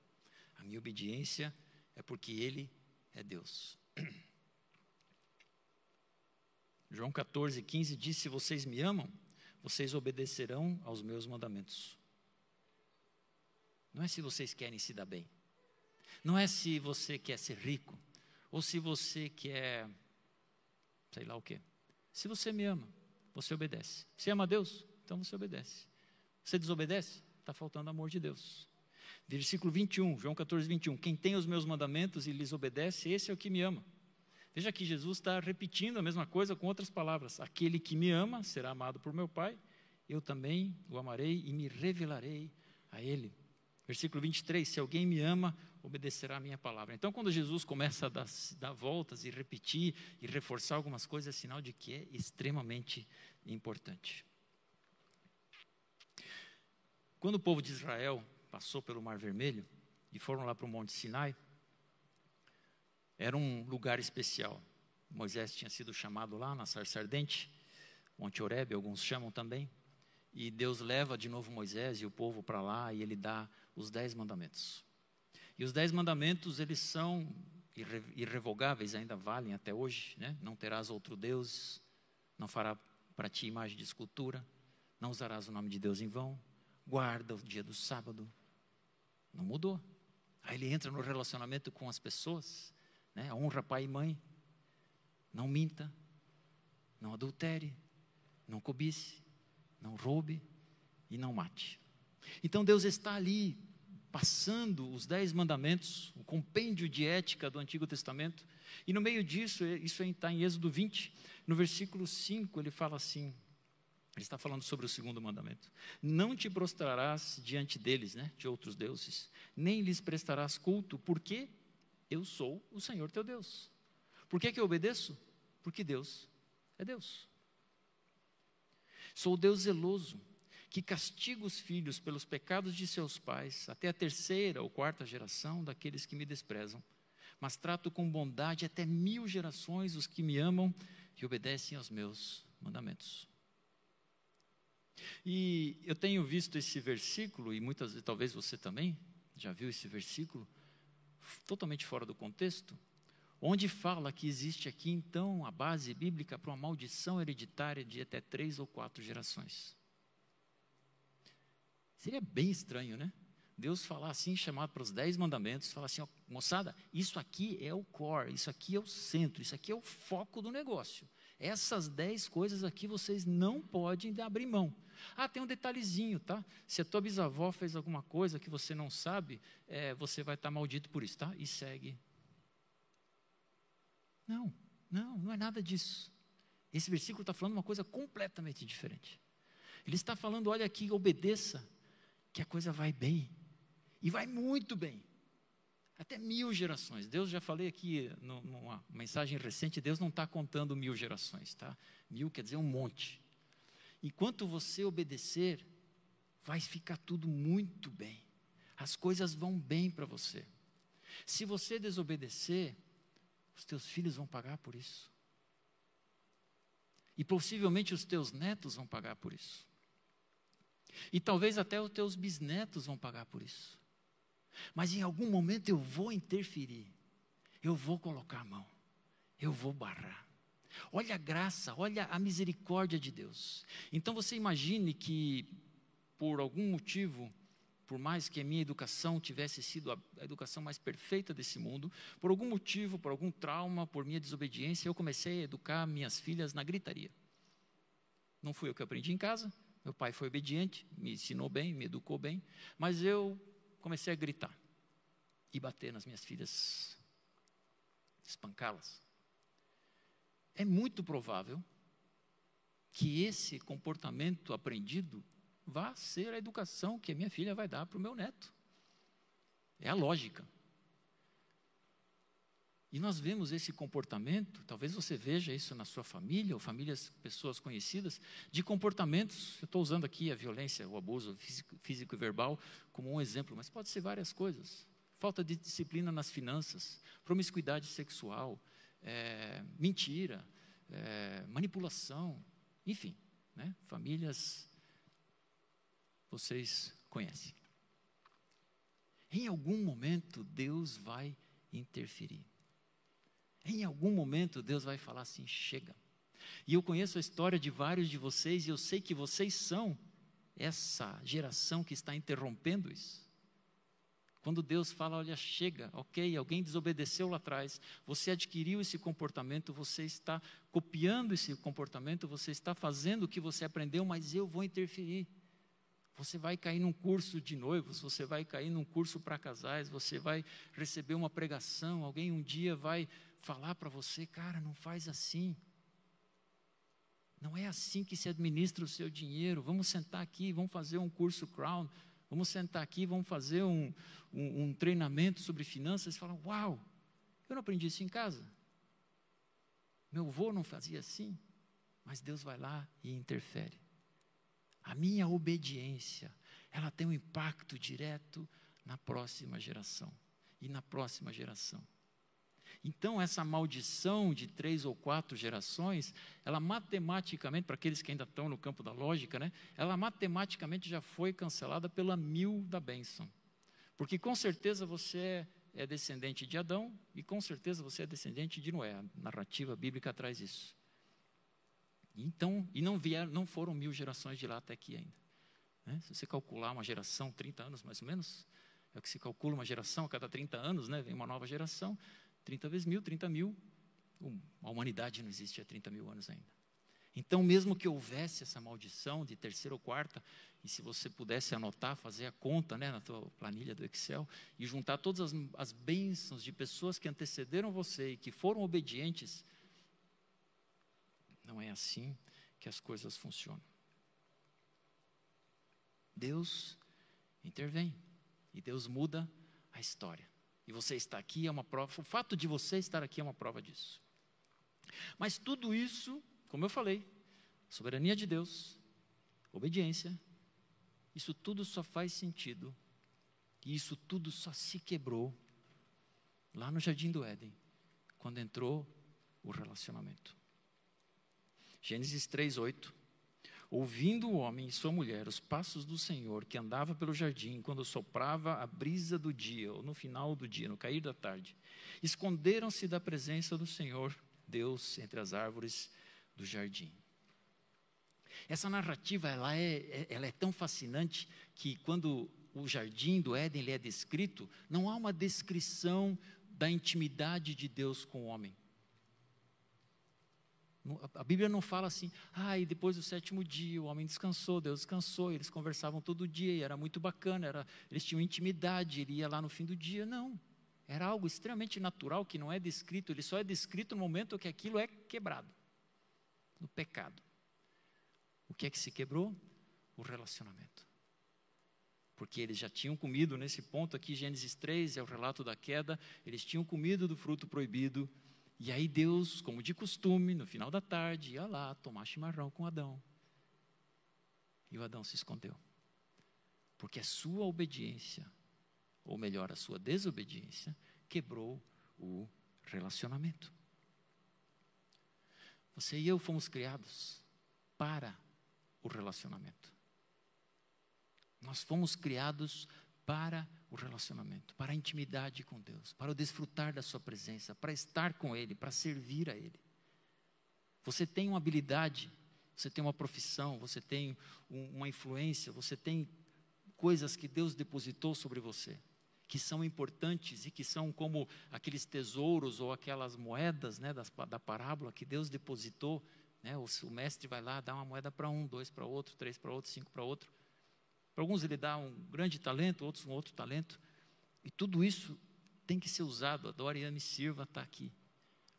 Speaker 1: A minha obediência é porque Ele é Deus. João 14, 15 diz: Se vocês me amam, vocês obedecerão aos meus mandamentos. Não é se vocês querem se dar bem. Não é se você quer ser rico. Ou se você quer, sei lá o quê. Se você me ama, você obedece. Se ama a Deus, então você obedece. Você desobedece, está faltando amor de Deus. Versículo 21, João 14, 21. Quem tem os meus mandamentos e lhes obedece, esse é o que me ama. Veja que Jesus está repetindo a mesma coisa com outras palavras. Aquele que me ama será amado por meu Pai, eu também o amarei e me revelarei a ele. Versículo 23: Se alguém me ama, obedecerá a minha palavra. Então, quando Jesus começa a dar, dar voltas e repetir e reforçar algumas coisas, é sinal de que é extremamente importante. Quando o povo de Israel passou pelo Mar Vermelho e foram lá para o Monte Sinai, era um lugar especial. Moisés tinha sido chamado lá na sarça ardente, Monte Oreb, alguns chamam também, e Deus leva de novo Moisés e o povo para lá e ele dá os dez mandamentos. E os dez mandamentos, eles são irrevogáveis, ainda valem até hoje, né? Não terás outro Deus, não fará para ti imagem de escultura, não usarás o nome de Deus em vão, guarda o dia do sábado. Não mudou. Aí ele entra no relacionamento com as pessoas, né? honra pai e mãe, não minta, não adultere, não cobice, não roube e não mate. Então Deus está ali passando os dez mandamentos, o compêndio de ética do Antigo Testamento, e no meio disso, isso está em Êxodo 20, no versículo 5, ele fala assim: ele está falando sobre o segundo mandamento. Não te prostrarás diante deles, né, de outros deuses, nem lhes prestarás culto, porque eu sou o Senhor teu Deus. Por que, que eu obedeço? Porque Deus é Deus. Sou Deus zeloso, que castiga os filhos pelos pecados de seus pais, até a terceira ou quarta geração daqueles que me desprezam. Mas trato com bondade até mil gerações os que me amam e obedecem aos meus mandamentos. E eu tenho visto esse versículo, e muitas vezes, talvez você também já viu esse versículo, totalmente fora do contexto, onde fala que existe aqui então a base bíblica para uma maldição hereditária de até três ou quatro gerações. Seria bem estranho, né? Deus falar assim, chamar para os dez mandamentos, falar assim, ó, moçada, isso aqui é o core, isso aqui é o centro, isso aqui é o foco do negócio. Essas dez coisas aqui vocês não podem abrir mão. Ah, tem um detalhezinho, tá? Se a tua bisavó fez alguma coisa que você não sabe, é, você vai estar maldito por isso, tá? E segue. Não, não, não é nada disso. Esse versículo está falando uma coisa completamente diferente. Ele está falando, olha aqui, obedeça, que a coisa vai bem. E vai muito bem. Até mil gerações. Deus, já falei aqui numa mensagem recente, Deus não está contando mil gerações, tá? Mil quer dizer um monte. Enquanto você obedecer, vai ficar tudo muito bem. As coisas vão bem para você. Se você desobedecer, os teus filhos vão pagar por isso. E possivelmente os teus netos vão pagar por isso. E talvez até os teus bisnetos vão pagar por isso. Mas em algum momento eu vou interferir, eu vou colocar a mão, eu vou barrar. Olha a graça, olha a misericórdia de Deus. Então você imagine que, por algum motivo, por mais que a minha educação tivesse sido a, educação mais perfeita desse mundo, por algum motivo, por algum trauma, por minha desobediência, eu comecei a educar minhas filhas na gritaria. Não fui eu que aprendi em casa, meu pai foi obediente, me ensinou bem, me educou bem, mas eu comecei a gritar e bater nas minhas filhas, espancá-las. É muito provável que esse comportamento aprendido vá ser a educação que a minha filha vai dar para o meu neto. É a lógica. E nós vemos esse comportamento, talvez você veja isso na sua família, ou famílias, pessoas conhecidas, de comportamentos, eu estou usando aqui a violência, o abuso físico, físico, e verbal como um exemplo, mas pode ser várias coisas. Falta de disciplina nas finanças, promiscuidade sexual, é, mentira, é, manipulação, enfim, né? famílias vocês conhecem. Em algum momento Deus vai interferir. Em algum momento Deus vai falar assim: chega. E eu conheço a história de vários de vocês e eu sei que vocês são essa geração que está interrompendo isso. Quando Deus fala, olha, chega, ok, alguém desobedeceu lá atrás, você adquiriu esse comportamento, você está copiando esse comportamento, você está fazendo o que você aprendeu, mas eu vou interferir. Você vai cair num curso de noivos, você vai cair num curso para casais, você vai receber uma pregação, alguém um dia vai falar para você, cara, não faz assim. Não é assim que se administra o seu dinheiro. Vamos sentar aqui, vamos fazer um curso Crown, vamos sentar aqui, vamos fazer um, um, um treinamento sobre finanças. Você fala, uau, eu não aprendi isso em casa. Meu avô não fazia assim. Mas Deus vai lá e interfere. A minha obediência, ela tem um impacto direto na próxima geração e na próxima geração. Então, essa maldição de três ou quatro gerações, ela matematicamente, para aqueles que ainda estão no campo da lógica, né, ela matematicamente já foi cancelada pela mil da bênção. Porque com certeza você é descendente de Adão e com certeza você é descendente de Noé. A narrativa bíblica traz isso. Então, e não vieram, não foram mil gerações de lá até aqui ainda. Né? Se você calcular uma geração, 30 anos mais ou menos, é o que se calcula uma geração, a cada 30 anos né, vem uma nova geração, 30 vezes mil, 30 mil. A humanidade não existe há 30 mil anos ainda. Então, mesmo que houvesse essa maldição de terceira ou quarta, e se você pudesse anotar, fazer a conta né, na tua planilha do Excel, e juntar todas as, as bênçãos de pessoas que antecederam você e que foram obedientes, não é assim que as coisas funcionam. Deus intervém e Deus muda a história. E você está aqui é uma prova, o fato de você estar aqui é uma prova disso. Mas tudo isso, como eu falei, soberania de Deus, obediência, isso tudo só faz sentido, e isso tudo só se quebrou lá no jardim do Éden, quando entrou o relacionamento. Gênesis 3:8. Ouvindo o homem e sua mulher os passos do Senhor que andava pelo jardim quando soprava a brisa do dia, ou no final do dia, no cair da tarde, esconderam-se da presença do Senhor Deus entre as árvores do jardim. Essa narrativa ela é, é ela é tão fascinante que quando o jardim do Éden ele é descrito, não há uma descrição da intimidade de Deus com o homem. A Bíblia não fala assim, ah, e depois do sétimo dia o homem descansou, Deus descansou, eles conversavam todo dia e era muito bacana, era, eles tinham intimidade, ele ia lá no fim do dia. Não. Era algo extremamente natural que não é descrito, ele só é descrito no momento que aquilo é quebrado no pecado. O que é que se quebrou? O relacionamento. Porque eles já tinham comido, nesse ponto aqui, Gênesis 3, é o relato da queda, eles tinham comido do fruto proibido e aí Deus, como de costume, no final da tarde, ia lá tomar chimarrão com Adão. E o Adão se escondeu. Porque a sua obediência, ou melhor, a sua desobediência, quebrou o relacionamento. Você e eu fomos criados para o relacionamento. Nós fomos criados para o relacionamento, para a intimidade com Deus, para o desfrutar da Sua presença, para estar com Ele, para servir a Ele. Você tem uma habilidade, você tem uma profissão, você tem um, uma influência, você tem coisas que Deus depositou sobre você, que são importantes e que são como aqueles tesouros ou aquelas moedas né, das, da parábola que Deus depositou. Né, o, o mestre vai lá, dá uma moeda para um, dois para outro, três para outro, cinco para outro. Para alguns ele dá um grande talento, outros um outro talento. E tudo isso tem que ser usado. Adore, ame, sirva, está aqui.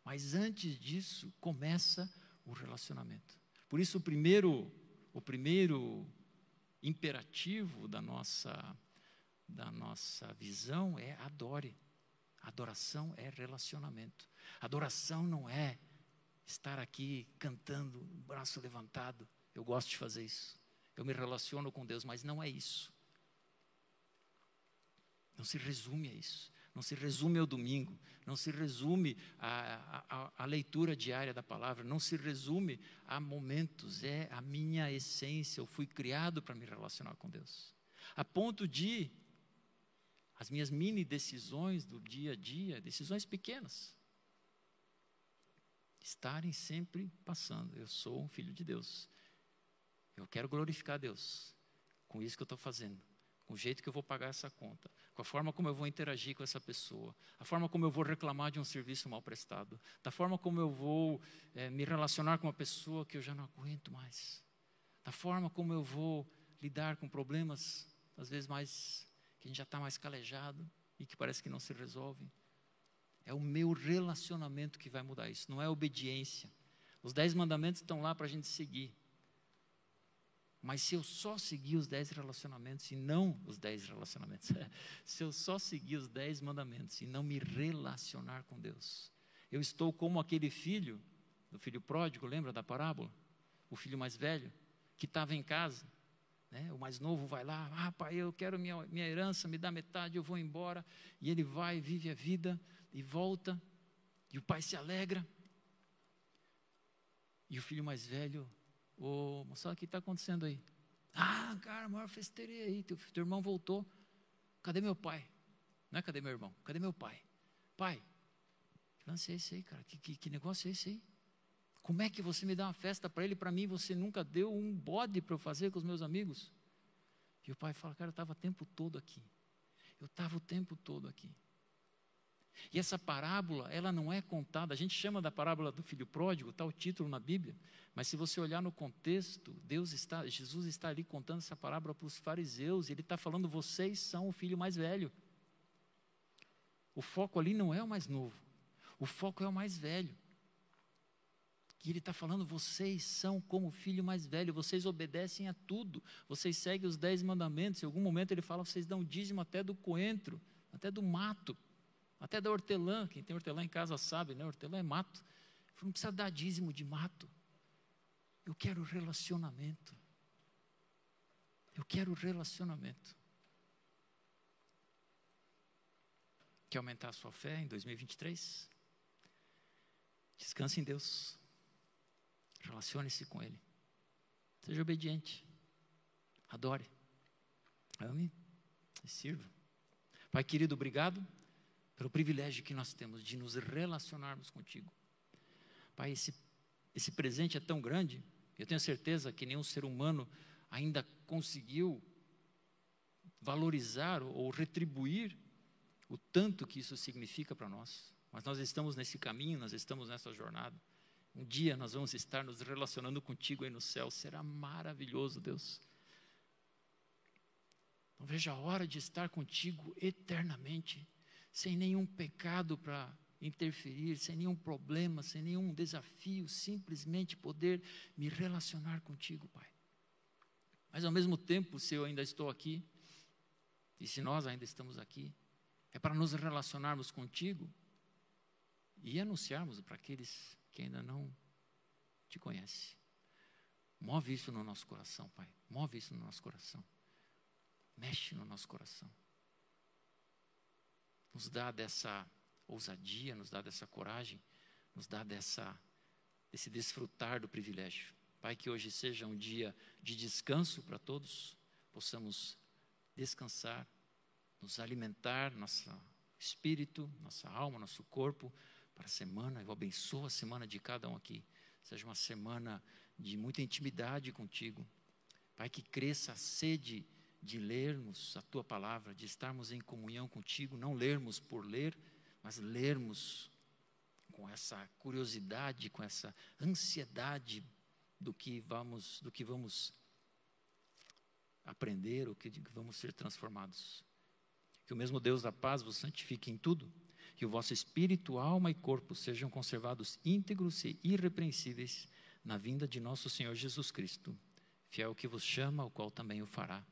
Speaker 1: Mas antes disso, começa o relacionamento. Por isso, o primeiro, o primeiro imperativo da nossa, da nossa visão é adore. Adoração é relacionamento. Adoração não é estar aqui cantando, braço levantado. Eu gosto de fazer isso eu me relaciono com Deus, mas não é isso. Não se resume a isso. Não se resume ao domingo, não se resume à, leitura diária da palavra, não se resume a momentos, é a minha essência. Eu fui criado para me relacionar com Deus. A ponto de as minhas mini decisões do dia a dia, decisões pequenas, estarem sempre passando. Eu sou um filho de Deus. Eu quero glorificar a Deus com isso que eu estou fazendo, com o jeito que eu vou pagar essa conta, com a forma como eu vou interagir com essa pessoa, a forma como eu vou reclamar de um serviço mal prestado, da forma como eu vou é, me relacionar com uma pessoa que eu já não aguento mais, da forma como eu vou lidar com problemas, às vezes mais, que a gente já está mais calejado e que parece que não se resolve. É o meu relacionamento que vai mudar isso, não é obediência. Os dez mandamentos estão lá para a gente seguir. Mas se eu só seguir os dez relacionamentos e não os dez relacionamentos, se eu só seguir os dez mandamentos e não me relacionar com Deus, eu estou como aquele filho, do filho pródigo, lembra da parábola? O filho mais velho, que estava em casa, né? o mais novo vai lá, ah pai, eu quero minha, minha herança, me dá metade, eu vou embora, e ele vai, vive a vida, e volta, e o pai se alegra, e o filho mais velho Ô, moçada, o que está acontecendo aí? Ah, cara, maior festeria aí, teu, teu irmão voltou. Cadê meu pai? Não é cadê meu irmão? Cadê meu pai? Pai, que lance é esse aí, cara? Que, que, que negócio é esse aí? Como é que você me dá uma festa para ele, para mim, você nunca deu um bode para eu fazer com os meus amigos? E o pai fala, cara, eu estava o tempo todo aqui. Eu estava o tempo todo aqui. E essa parábola, ela não é contada, a gente chama da parábola do filho pródigo, está o título na Bíblia, mas se você olhar no contexto, Deus está, Jesus está ali contando essa parábola para os fariseus, e ele está falando, vocês são o filho mais velho. O foco ali não é o mais novo, o foco é o mais velho. E ele está falando, vocês são como o filho mais velho, vocês obedecem a tudo, vocês seguem os dez mandamentos. Em algum momento ele fala, vocês dão dízimo até do coentro, até do mato. Até da hortelã, quem tem hortelã em casa sabe, né? Hortelã é mato. Falei, não precisa dar dízimo de mato. Eu quero relacionamento. Eu quero relacionamento. Quer aumentar a sua fé em 2023? Descanse em Deus. Relacione-se com Ele. Seja obediente. Adore. Ame e sirva. Pai querido, obrigado pelo privilégio que nós temos de nos relacionarmos contigo. Pai, esse, esse presente é tão grande, eu tenho certeza que nenhum ser humano ainda conseguiu valorizar ou retribuir o tanto que isso significa para nós. Mas nós estamos nesse caminho, nós estamos nessa jornada. Um dia nós vamos estar nos relacionando contigo aí no céu, será maravilhoso, Deus. Não vejo a hora de estar contigo eternamente sem nenhum pecado para interferir, sem nenhum problema, sem nenhum desafio, simplesmente poder me relacionar contigo, Pai. Mas ao mesmo tempo, se eu ainda estou aqui, e se nós ainda estamos aqui, é para nos relacionarmos contigo e anunciarmos para aqueles que ainda não te conhecem. Move isso no nosso coração, Pai. Move isso no nosso coração. Mexe no nosso coração nos dá dessa ousadia, nos dá dessa coragem, nos dá dessa, desse desfrutar do privilégio. Pai, que hoje seja um dia de descanso para todos, possamos descansar, nos alimentar, nosso espírito, nossa alma, nosso corpo, para a semana. Eu abençoo a semana de cada um aqui. Seja uma semana de muita intimidade contigo. Pai, que cresça a sede de lermos a tua palavra, de estarmos em comunhão contigo, não lermos por ler, mas lermos com essa curiosidade, com essa ansiedade do que vamos, do que vamos aprender, ou que vamos ser transformados. Que o mesmo Deus da paz vos santifique em tudo, que o vosso espírito, alma e corpo sejam conservados íntegros e irrepreensíveis na vinda de nosso Senhor Jesus Cristo, fiel que vos chama, o qual também o fará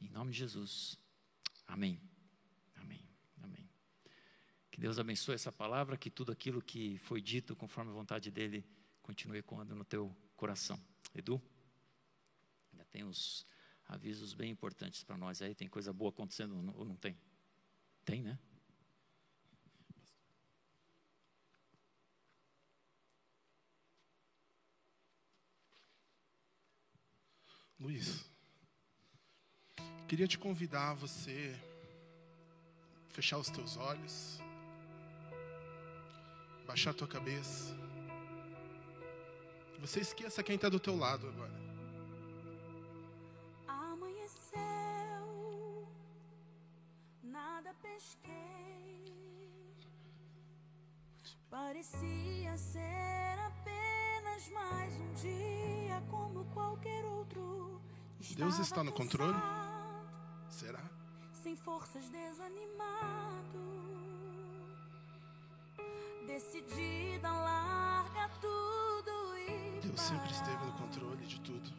Speaker 1: em nome de Jesus. Amém. Amém. Amém. Que Deus abençoe essa palavra, que tudo aquilo que foi dito conforme a vontade dele continue ecoando no teu coração. Edu, ainda tem uns avisos bem importantes para nós aí. Tem coisa boa acontecendo ou não tem? Tem, né?
Speaker 2: Luiz. Queria te convidar a você fechar os teus olhos, baixar a tua cabeça. Você esqueça quem está do teu lado agora.
Speaker 3: Amanheceu, nada pesquei. Parecia ser apenas mais um dia como qualquer outro
Speaker 2: Deus está no controle?
Speaker 3: Sem forças desanimado. Decidida, larga tudo e.
Speaker 2: Deus sempre esteve no controle de tudo.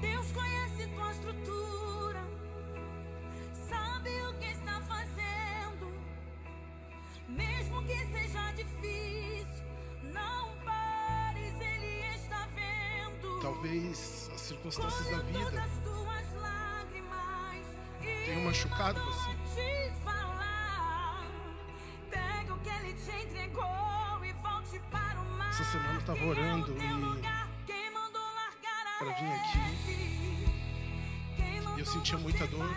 Speaker 3: Deus conhece tua estrutura, sabe o que está fazendo. Mesmo que seja difícil, não pares, Ele está vendo.
Speaker 2: Talvez as circunstâncias da
Speaker 3: Colha
Speaker 2: vida
Speaker 3: para o mar.
Speaker 2: Essa semana eu tava
Speaker 3: que é
Speaker 2: orando e-
Speaker 3: lugar. Quem mandou largar a
Speaker 2: pra vir aqui. E eu sentia
Speaker 3: você
Speaker 2: muita dor.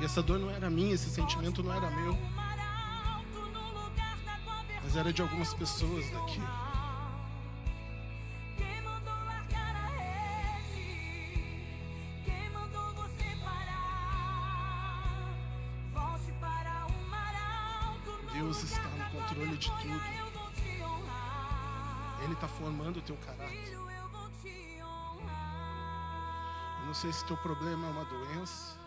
Speaker 2: E essa dor não era minha, esse sentimento não era meu, mas era de algumas pessoas daqui. Teu caráter.
Speaker 3: Eu
Speaker 2: não sei se teu problema é uma doença,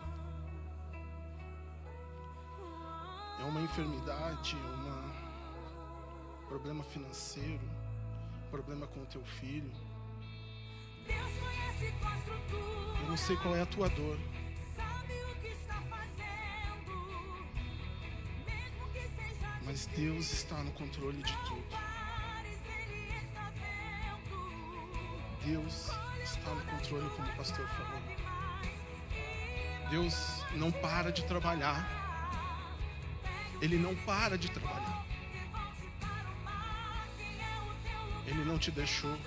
Speaker 2: é uma enfermidade, é um problema financeiro, problema com o teu filho. Eu não sei qual é a tua dor, mas Deus está no controle de tudo. Deus está no controle, como o pastor falou. Deus não para de trabalhar. Ele não para de trabalhar. Ele não te deixou.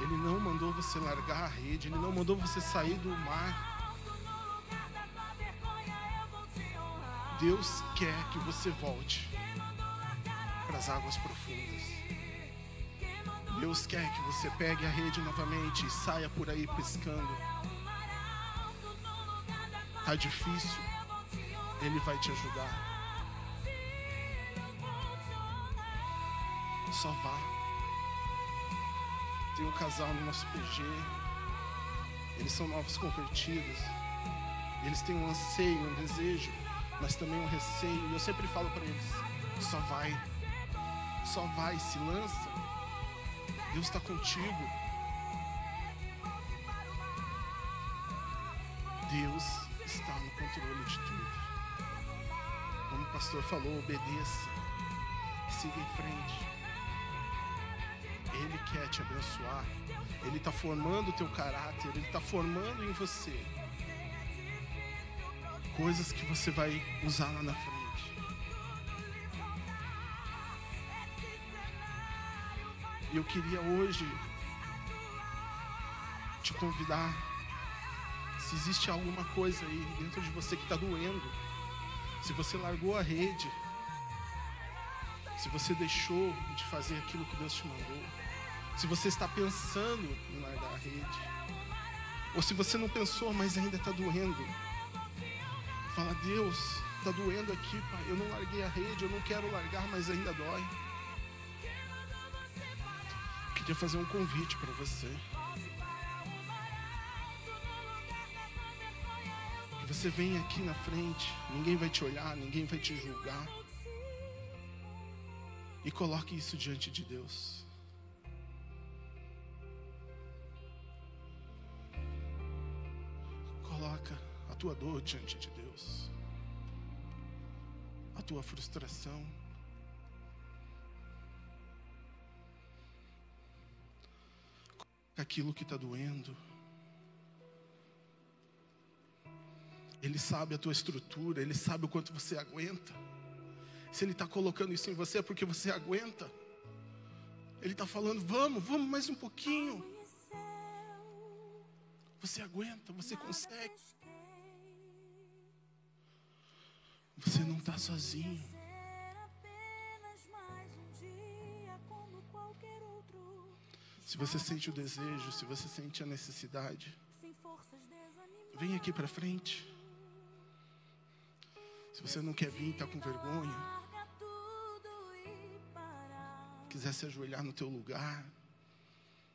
Speaker 2: Ele não mandou você largar a rede. Ele não mandou você sair do mar. Deus quer que você volte para as águas profundas. Deus quer que você pegue a rede novamente e saia por aí pescando. Tá difícil? Ele vai te ajudar. Só vá. Tem um casal no nosso PG. Eles são novos convertidos. Eles têm um anseio, um desejo, mas também um receio. E eu sempre falo para eles: só vai. Só vai, se lança. Deus está contigo. Deus está no controle de tudo. Como o pastor falou, obedeça. Siga em frente. Ele quer te abençoar. Ele está formando o teu caráter. Ele está formando em você coisas que você vai usar lá na frente. E eu queria hoje te convidar. Se existe alguma coisa aí dentro de você que está doendo, se você largou a rede, se você deixou de fazer aquilo que Deus te mandou, se você está pensando em largar a rede, ou se você não pensou, mas ainda está doendo, fala: Deus, está doendo aqui, pai. Eu não larguei a rede, eu não quero largar, mas ainda dói. Queria fazer um convite para você. Que você venha aqui na frente, ninguém vai te olhar, ninguém vai te julgar. E coloque isso diante de Deus. Coloca a tua dor diante de Deus. A tua frustração. Aquilo que está doendo. Ele sabe a tua estrutura, ele sabe o quanto você aguenta. Se ele está colocando isso em você é porque você aguenta. Ele está falando, vamos, vamos mais um pouquinho. Você aguenta, você consegue. Você não está sozinho. Se você sente o desejo, se você sente a necessidade, vem aqui para frente. Se você não quer vir, está com vergonha, quiser se ajoelhar no teu lugar,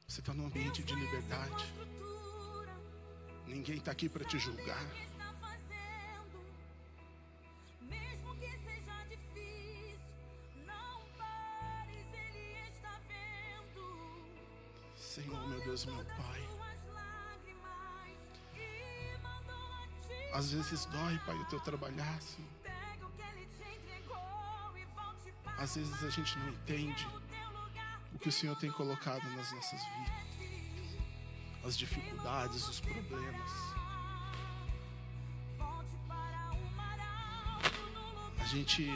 Speaker 2: você está num ambiente de liberdade. Ninguém está aqui para te julgar. Meu Deus, meu Pai. Às vezes dói, Pai, o teu trabalhar, Senhor. Às vezes a gente não entende
Speaker 3: o
Speaker 2: que o Senhor tem colocado nas nossas vidas. As dificuldades, os problemas. A gente,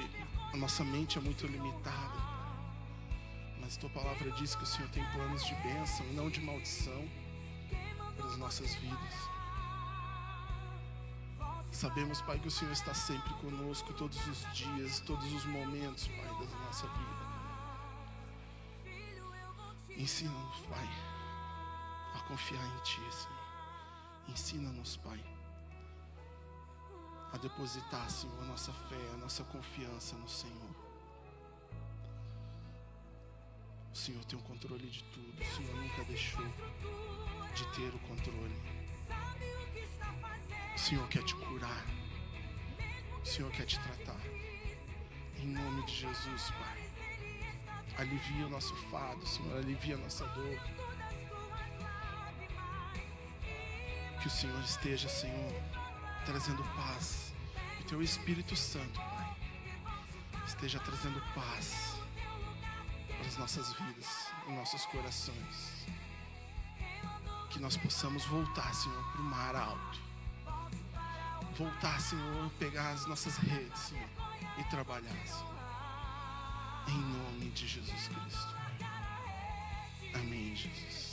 Speaker 2: a nossa mente é muito limitada. Mas tua palavra diz que o Senhor tem planos de bênção e não de maldição para as nossas vidas. Sabemos, Pai, que o Senhor está sempre conosco todos os dias, todos os momentos, Pai, da nossa vida. Ensina-nos, Pai, a confiar em Ti, Senhor. Ensina-nos, Pai, a depositar, Senhor, a nossa fé, a nossa confiança no Senhor. O Senhor tem o controle de tudo. O Senhor nunca deixou de ter o controle.
Speaker 3: o
Speaker 2: Senhor quer te curar. O Senhor quer te tratar. Em nome de Jesus, Pai. Alivia o nosso fado, Senhor. Alivia a nossa dor. Que o Senhor esteja, Senhor, trazendo paz. O Teu Espírito Santo, Pai, esteja trazendo paz para as nossas vidas, em nossos corações. Que nós possamos voltar, Senhor, para o mar alto. Voltar, Senhor, pegar as nossas redes, Senhor, e trabalhar, Senhor. Em nome de Jesus Cristo. Amém, Jesus.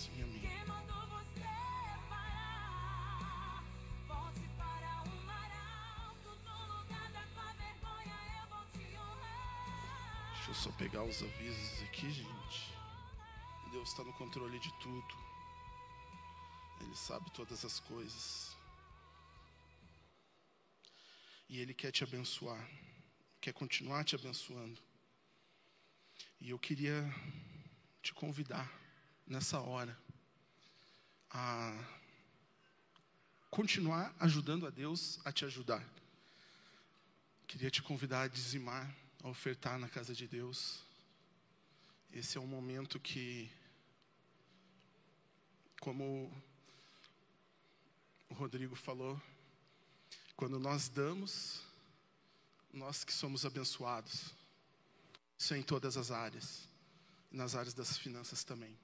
Speaker 2: Pegar os avisos aqui, gente. Deus está no controle de tudo. Ele sabe todas as coisas. E Ele quer te abençoar. Quer continuar te abençoando. E eu queria te convidar nessa hora a continuar ajudando a Deus a te ajudar. Queria te convidar a dizimar, a ofertar na casa de Deus. Esse é um momento que, como o Rodrigo falou, quando nós damos, nós que somos abençoados. Isso é em todas as áreas, nas áreas das finanças também.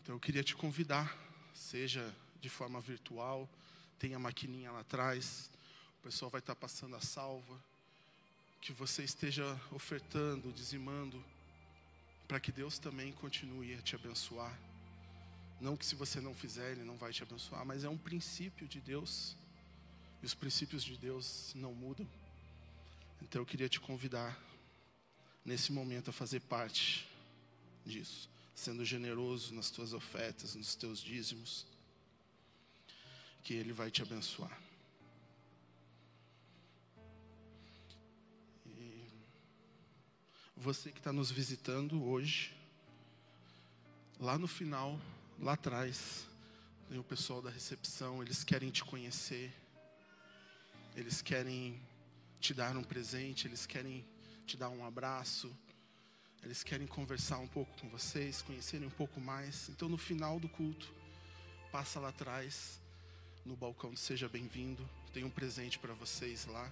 Speaker 2: Então eu queria te convidar, seja de forma virtual, tem a maquininha lá atrás, o pessoal vai estar passando a salva, que você esteja ofertando, dizimando, para que Deus também continue a te abençoar. Não que se você não fizer, Ele não vai te abençoar, mas é um princípio de Deus, e os princípios de Deus não mudam. Então eu queria te convidar, nesse momento, a fazer parte disso, sendo generoso nas tuas ofertas, nos teus dízimos, que Ele vai te abençoar. Você que está nos visitando hoje, lá no final, lá atrás, tem o pessoal da recepção, eles querem te conhecer, eles querem te dar um presente, eles querem te dar um abraço, eles querem conversar um pouco com vocês, conhecerem um pouco mais. Então, no final do culto, passa lá atrás, no balcão Seja Bem-vindo, tem um presente para vocês lá.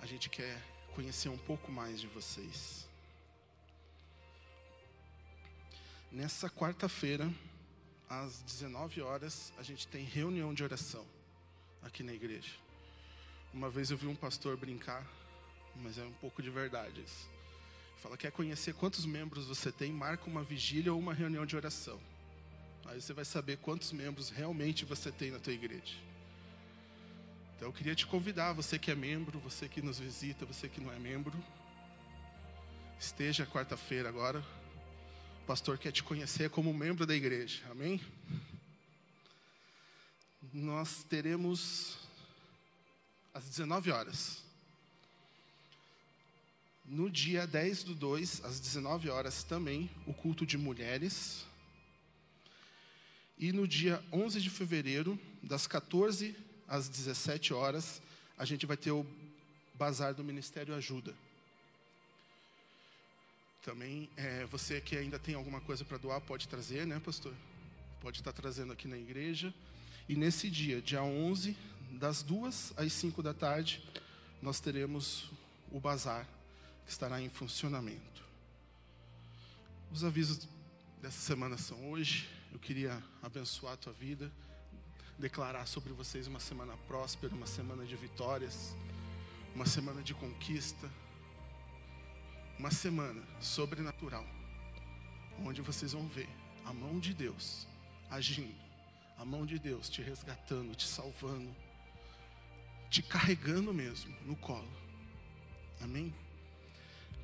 Speaker 2: A gente quer conhecer um pouco mais de vocês. Nessa quarta-feira, às 19 horas, a gente tem reunião de oração aqui na igreja. Uma vez eu vi um pastor brincar, mas é um pouco de verdade isso. Fala, quer conhecer quantos membros você tem? Marca uma vigília ou uma reunião de oração. Aí você vai saber quantos membros realmente você tem na tua igreja. Então eu queria te convidar, você que é membro, você que nos visita, você que não é membro, esteja quarta-feira agora. O pastor quer te conhecer como membro da igreja. Amém? Nós teremos às 19 horas. No dia 10 do 2, às 19 horas também, o culto de mulheres. E no dia 11 de fevereiro, das 14 às 17 horas, a gente vai ter o bazar do Ministério Ajuda. Também, é, você que ainda tem alguma coisa para doar, pode trazer, né, pastor? Pode estar trazendo aqui na igreja. E nesse dia, dia 11, das 2 às 5 da tarde, nós teremos o bazar, que estará em funcionamento. Os avisos dessa semana são hoje. Eu queria abençoar a tua vida, declarar sobre vocês uma semana próspera, uma semana de vitórias, uma semana de conquista, uma semana sobrenatural, onde vocês vão ver a mão de Deus agindo, a mão de Deus te resgatando, te salvando, te carregando mesmo no colo. Amém?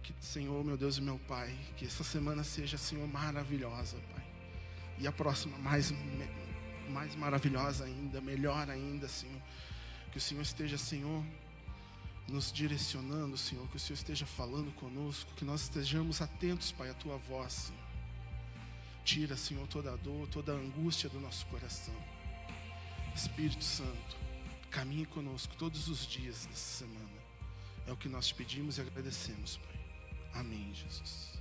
Speaker 2: Que, Senhor, meu Deus e meu Pai, que essa semana seja, Senhor, maravilhosa, Pai. E a próxima mais, mais maravilhosa ainda, melhor ainda, Senhor. Que o Senhor esteja, Senhor, nos direcionando, Senhor. Que o Senhor esteja falando conosco. Que nós estejamos atentos, Pai, à Tua voz, Senhor. Tira, Senhor, toda a dor, toda a angústia do nosso coração. Espírito Santo, caminhe conosco todos os dias dessa semana. É o que nós te pedimos e agradecemos, Pai. Amém, Jesus.